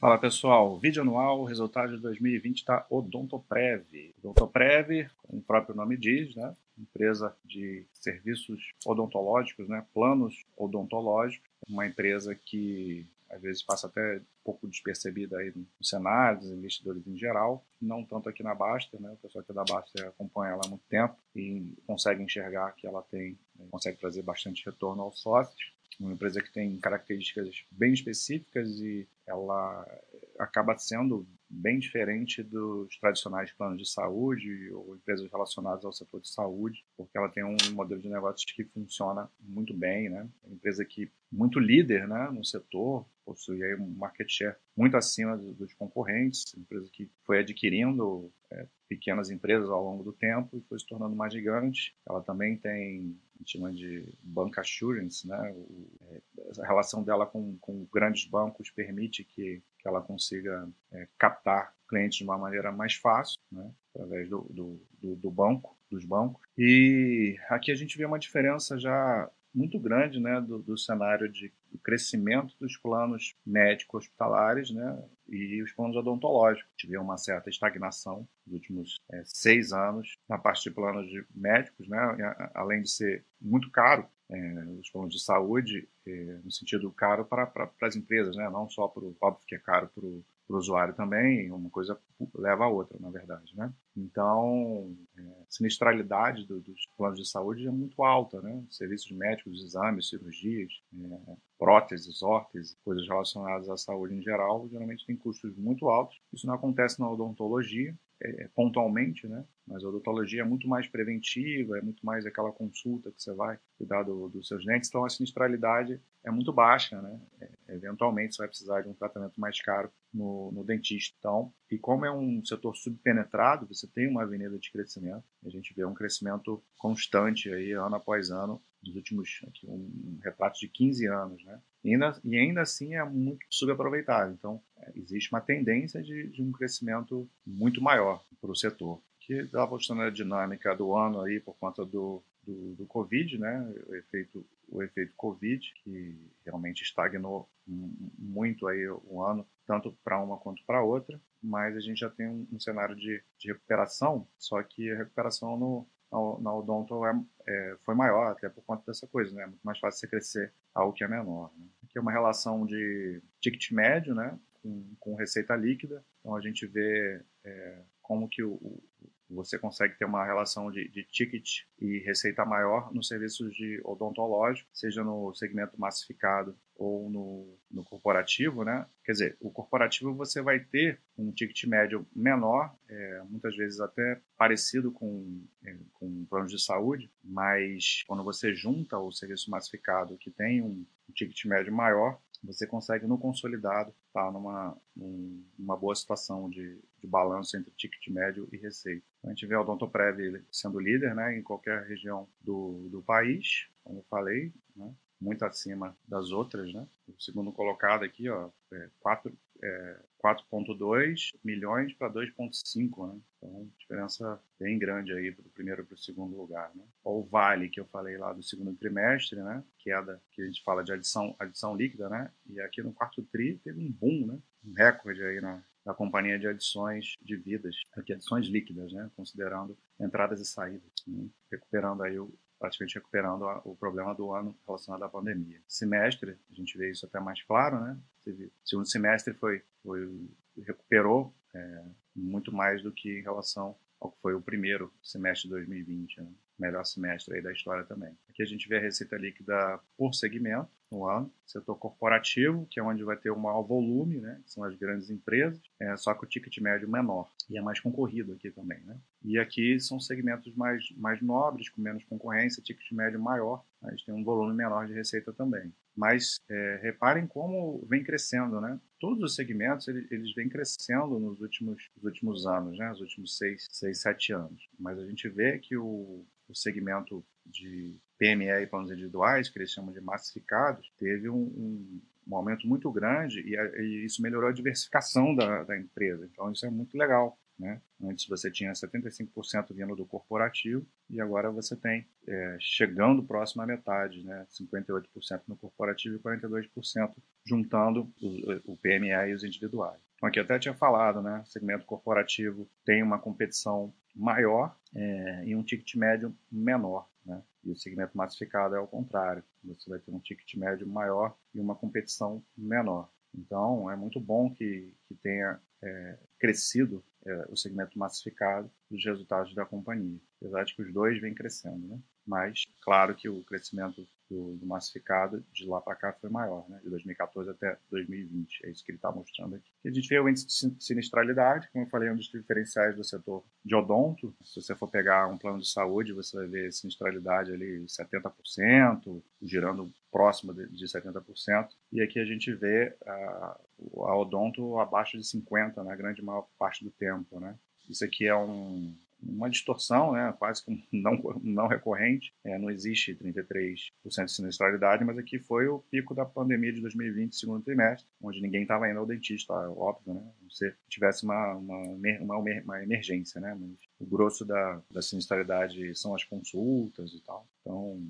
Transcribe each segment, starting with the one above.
Fala pessoal, vídeo anual, resultado de 2020 da Odontoprev. Odontoprev, como o próprio nome diz, né? empresa de serviços odontológicos, né? planos odontológicos, uma empresa que às vezes passa até um pouco despercebida aí no cenário dos investidores em geral, não tanto aqui na Basta, né? O pessoal aqui da Basta acompanha ela há muito tempo e consegue enxergar que ela tem, né? consegue trazer bastante retorno aos sócios uma empresa que tem características bem específicas e ela acaba sendo bem diferente dos tradicionais planos de saúde ou empresas relacionadas ao setor de saúde, porque ela tem um modelo de negócios que funciona muito bem, né? É uma empresa que muito líder, né, no setor, possui aí um market share muito acima dos concorrentes, empresa que foi adquirindo é, pequenas empresas ao longo do tempo e foi se tornando mais gigante. Ela também tem a gente chama de bank assurance, né? É, a relação dela com, com grandes bancos permite que, que ela consiga é, captar clientes de uma maneira mais fácil, né? através do, do, do, do banco, dos bancos. E aqui a gente vê uma diferença já muito grande né, do, do cenário de crescimento dos planos médicos hospitalares né, e os planos odontológicos. Tivemos uma certa estagnação nos últimos é, seis anos na parte de planos de médicos, né, além de ser muito caro é, os planos de saúde, é, no sentido caro para, para, as empresas, né, não só para o óbvio que é caro para o usuário também, uma coisa leva a outra, na verdade, né? Então, é, a sinistralidade do, dos planos de saúde é muito alta, né? Serviços médicos, exames, cirurgias, é, próteses, órteses, coisas relacionadas à saúde em geral, geralmente tem custos muito altos. Isso não acontece na odontologia, é, é, pontualmente, né? Mas a odontologia é muito mais preventiva, é muito mais aquela consulta que você vai cuidar do, dos seus dentes, então a sinistralidade é muito baixa, né? É, eventualmente você vai precisar de um tratamento mais caro no, no, dentista. Então, e como é um setor subpenetrado, você tem uma avenida de crescimento. A gente vê um crescimento constante aí, ano após ano, nos últimos, aqui, um retrato de 15 anos, né? E ainda, e ainda assim é muito subaproveitado. Então, existe uma tendência de, de um crescimento muito maior para o setor, que mostrando a dinâmica do ano aí por conta do, do, do Covid, né? O efeito, o efeito Covid, que realmente estagnou muito aí o ano, tanto para uma quanto para outra, mas a gente já tem um, um cenário de, de, recuperação, só que a recuperação no, na, na Odonto é, é, foi maior, até por conta dessa coisa, né? É muito mais fácil você crescer algo que é menor. Né? Aqui é uma relação de ticket médio, né? Com, com receita líquida. Então a gente vê é, como que o, o, você consegue ter uma relação de, de, ticket e receita maior nos serviços de odontológico, seja no segmento massificado ou no, no, corporativo, né? Quer dizer, o corporativo você vai ter um ticket médio menor, é, muitas vezes até parecido com, é, com planos de saúde, mas quando você junta o serviço massificado que tem um, um ticket médio maior, você consegue no consolidado estar tá numa um, uma boa situação de, de balanço entre ticket médio e receita. Então, a gente vê o Odontoprev sendo líder né, em qualquer região do, do país, como eu falei, né, muito acima das outras. Né? O segundo colocado aqui, ó, é 4, é, 4,2 milhões para 2,5, né? Então, diferença bem grande aí do primeiro para o segundo lugar, né? O vale que eu falei lá do segundo trimestre, né? Queda que a gente fala de adição, adição líquida, né? E aqui no quarto tri teve um boom, né? Um recorde aí na, companhia de adições de vidas, aqui adições líquidas, né? Considerando entradas e saídas, né? recuperando aí o, praticamente recuperando o problema do ano relacionado à pandemia. Semestre, a gente vê isso até mais claro, né? Segundo semestre foi, foi recuperou é, muito mais do que em relação ao que foi o primeiro semestre de 2020, né? melhor semestre aí da história também. Aqui a gente vê a receita líquida por segmento no ano, setor corporativo, que é onde vai ter o maior volume, né, que são as grandes empresas, é, só que o ticket médio menor, e é mais concorrido aqui também. Né? E aqui são segmentos mais, mais nobres, com menos concorrência, ticket médio maior, mas tem um volume menor de receita também. Mas é, reparem como vem crescendo, né? Todos os segmentos eles, eles vêm crescendo nos últimos, nos últimos anos, né? Os últimos seis, seis, sete anos. Mas a gente vê que o, o segmento de PME e planos individuais, que eles chamam de massificados, teve um, um, um aumento muito grande e, a, e, isso melhorou a diversificação da, da, empresa. Então, isso é muito legal. Né? Antes você tinha 75% vindo do corporativo e agora você tem é, chegando próximo à metade, né? 58% no corporativo e 42% juntando o, o PME e os individuais. Então, aqui até tinha falado, né? O segmento corporativo tem uma competição maior é, e um ticket médio menor. Né? E o segmento massificado é o contrário. Você vai ter um ticket médio maior e uma competição menor. Então, é muito bom que, que tenha é, crescido é, o segmento massificado dos resultados da companhia. Apesar de que os dois vêm crescendo, né? Mas, claro que o crescimento do, do massificado de lá para cá foi maior, né? De 2014 até 2020. É isso que ele está mostrando aqui. a gente vê o índice de sinistralidade, como eu falei, é um dos diferenciais do setor de odonto. Se você for pegar um plano de saúde, você vai ver sinistralidade ali 70%, girando próximo de, de 70%. E aqui a gente vê a, a odonto abaixo de 50% na grande maior parte do tempo, né? Isso aqui é um, uma distorção, né, quase que não, não recorrente. É, não existe 33% de sinistralidade, mas aqui foi o pico da pandemia de 2020, segundo trimestre, onde ninguém estava indo ao dentista, óbvio, né? Se tivesse uma, uma, uma, uma emergência, né? Mas o grosso da, da sinistralidade são as consultas e tal. Então,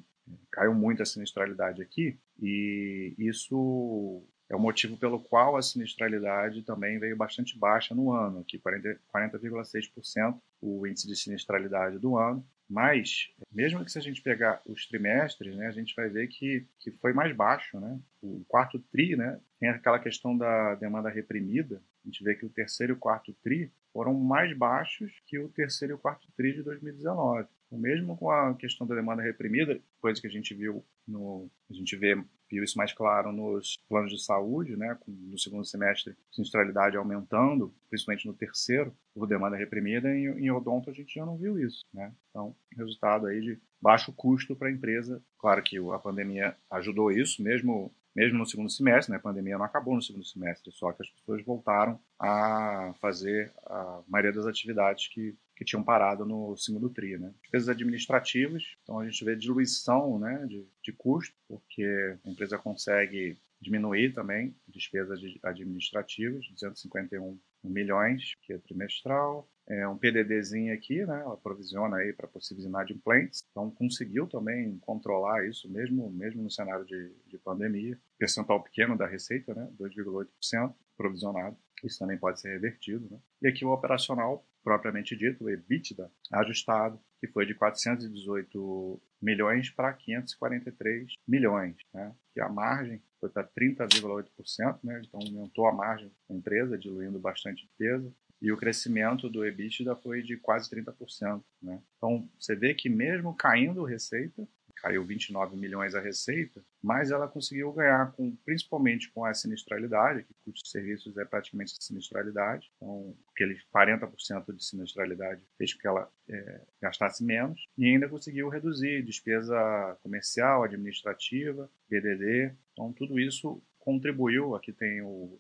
caiu muito a sinistralidade aqui e isso é o motivo pelo qual a sinistralidade também veio bastante baixa no ano, aqui 40,6% o índice de sinistralidade do ano. Mas, mesmo que se a gente pegar os trimestres, né, a gente vai ver que, que foi mais baixo. Né? O quarto TRI né, tem aquela questão da demanda reprimida. A gente vê que o terceiro e o quarto TRI foram mais baixos que o terceiro e o quarto TRI de 2019. Então, mesmo com a questão da demanda reprimida, coisa que a gente viu no, a gente vê viu isso mais claro nos planos de saúde, né, no segundo semestre, sinistralidade aumentando, principalmente no terceiro, por demanda reprimida, e em odonto a gente já não viu isso, né? Então, resultado aí de baixo custo para a empresa. Claro que a pandemia ajudou isso, mesmo mesmo no segundo semestre, né? A pandemia não acabou no segundo semestre, só que as pessoas voltaram a fazer a maioria das atividades que que tinham parado no segundo TRI. Né? Despesas administrativas, então a gente vê diluição né, de, de custo, porque a empresa consegue diminuir também despesas administrativas, 251 milhões, que é trimestral, é um PDDzinho aqui, né? Ela provisiona aí para possíveis inadimplentes. Então conseguiu também controlar isso mesmo, mesmo no cenário de, de pandemia. Percentual pequeno da receita, né? 2,8% provisionado. Isso também pode ser revertido, né? E aqui o operacional propriamente dito, o EBITDA ajustado, que foi de 418 milhões para 543 milhões, né? Que a margem foi para 30,8%, né? Então aumentou a margem da empresa, diluindo bastante peso e o crescimento do EBITDA foi de quase 30%. Né? Então, você vê que mesmo caindo receita, caiu 29 milhões a receita, mas ela conseguiu ganhar com, principalmente com a sinistralidade, que custo de serviços é praticamente a sinistralidade, então aquele 40% de sinistralidade fez com que ela é, gastasse menos, e ainda conseguiu reduzir despesa comercial, administrativa, BDD, então tudo isso contribuiu, aqui tem o,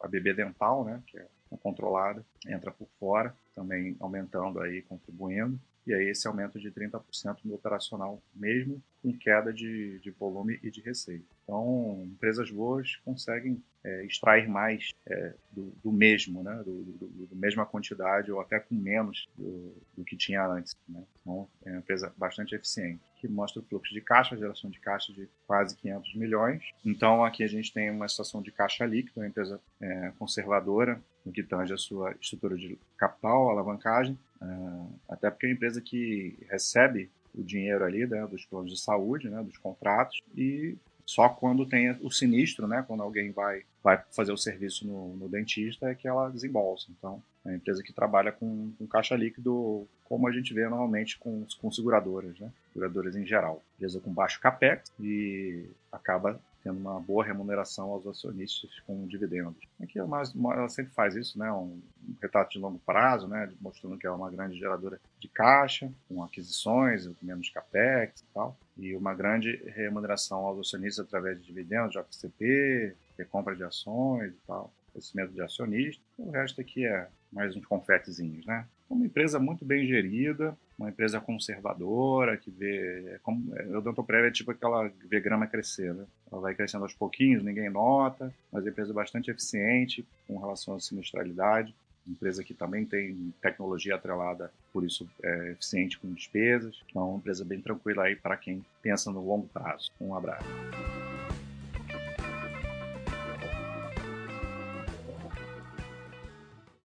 a BB dental, né, que é controlada, entra por fora, também aumentando aí, contribuindo. E aí esse aumento de 30% no operacional, mesmo com queda de, de volume e de receita. Então, empresas boas conseguem é, extrair mais é, do, do, mesmo, né? do, do, do, mesma quantidade ou até com menos do, que tinha antes. Né? Então, é uma empresa bastante eficiente que mostra o fluxo de caixa, a geração de caixa de quase 500 milhões. Então, aqui a gente tem uma situação de caixa líquido, uma empresa é, conservadora, no que tange a sua estrutura de capital, alavancagem, uh, até porque é uma empresa que recebe o dinheiro ali né, dos planos de saúde, né, dos contratos, e só quando tem o sinistro, né, quando alguém vai, vai fazer o serviço no, no dentista, é que ela desembolsa. Então, é uma empresa que trabalha com, com caixa líquido, como a gente vê normalmente com, com seguradoras, né, seguradoras em geral. Empresa com baixo capex e acaba tendo uma boa remuneração aos acionistas com dividendos. Aqui ela, ela sempre faz isso, né, um, retrato de longo prazo, né, mostrando que é uma grande geradora de caixa, com aquisições, menos capex e tal, e uma grande remuneração aos acionistas através de dividendos, de OFCP, compra de ações e tal, crescimento de acionistas. O resto aqui é mais uns confetezinhos, né? Uma empresa muito bem gerida, uma empresa conservadora, que vê. É como, é, o Odontoprev é tipo aquela vê grama crescer, né? Ela vai crescendo aos pouquinhos, ninguém nota, mas é uma empresa bastante eficiente com relação à sinistralidade. empresa que também tem tecnologia atrelada, por isso é eficiente com despesas. Então, é uma empresa bem tranquila aí para quem pensa no longo prazo. Um abraço.